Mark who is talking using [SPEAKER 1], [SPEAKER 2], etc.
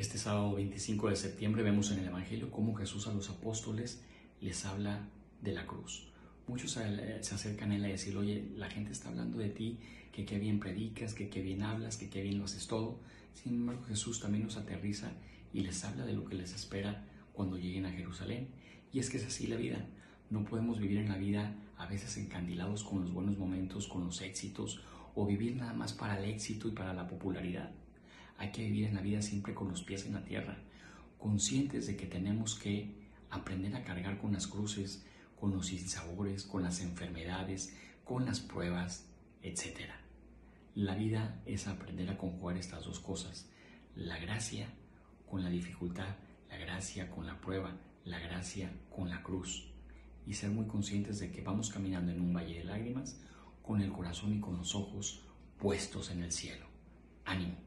[SPEAKER 1] Este sábado 25 de septiembre vemos en el Evangelio cómo Jesús a los apóstoles les habla de la cruz. Muchos se acercan a él a decir, oye, la gente está hablando de ti, que qué bien predicas, que qué bien hablas, que qué bien lo haces todo. Sin embargo, Jesús también nos aterriza y les habla de lo que les espera cuando lleguen a Jerusalén. Y es que es así la vida. No podemos vivir en la vida a veces encandilados con los buenos momentos, con los éxitos, o vivir nada más para el éxito y para la popularidad. Hay que vivir en la vida siempre con los pies en la tierra, conscientes de que tenemos que aprender a cargar con las cruces, con los insabores, con las enfermedades, con las pruebas, etc. La vida es aprender a conjugar estas dos cosas, la gracia con la dificultad, la gracia con la prueba, la gracia con la cruz, y ser muy conscientes de que vamos caminando en un valle de lágrimas con el corazón y con los ojos puestos en el cielo. Ánimo.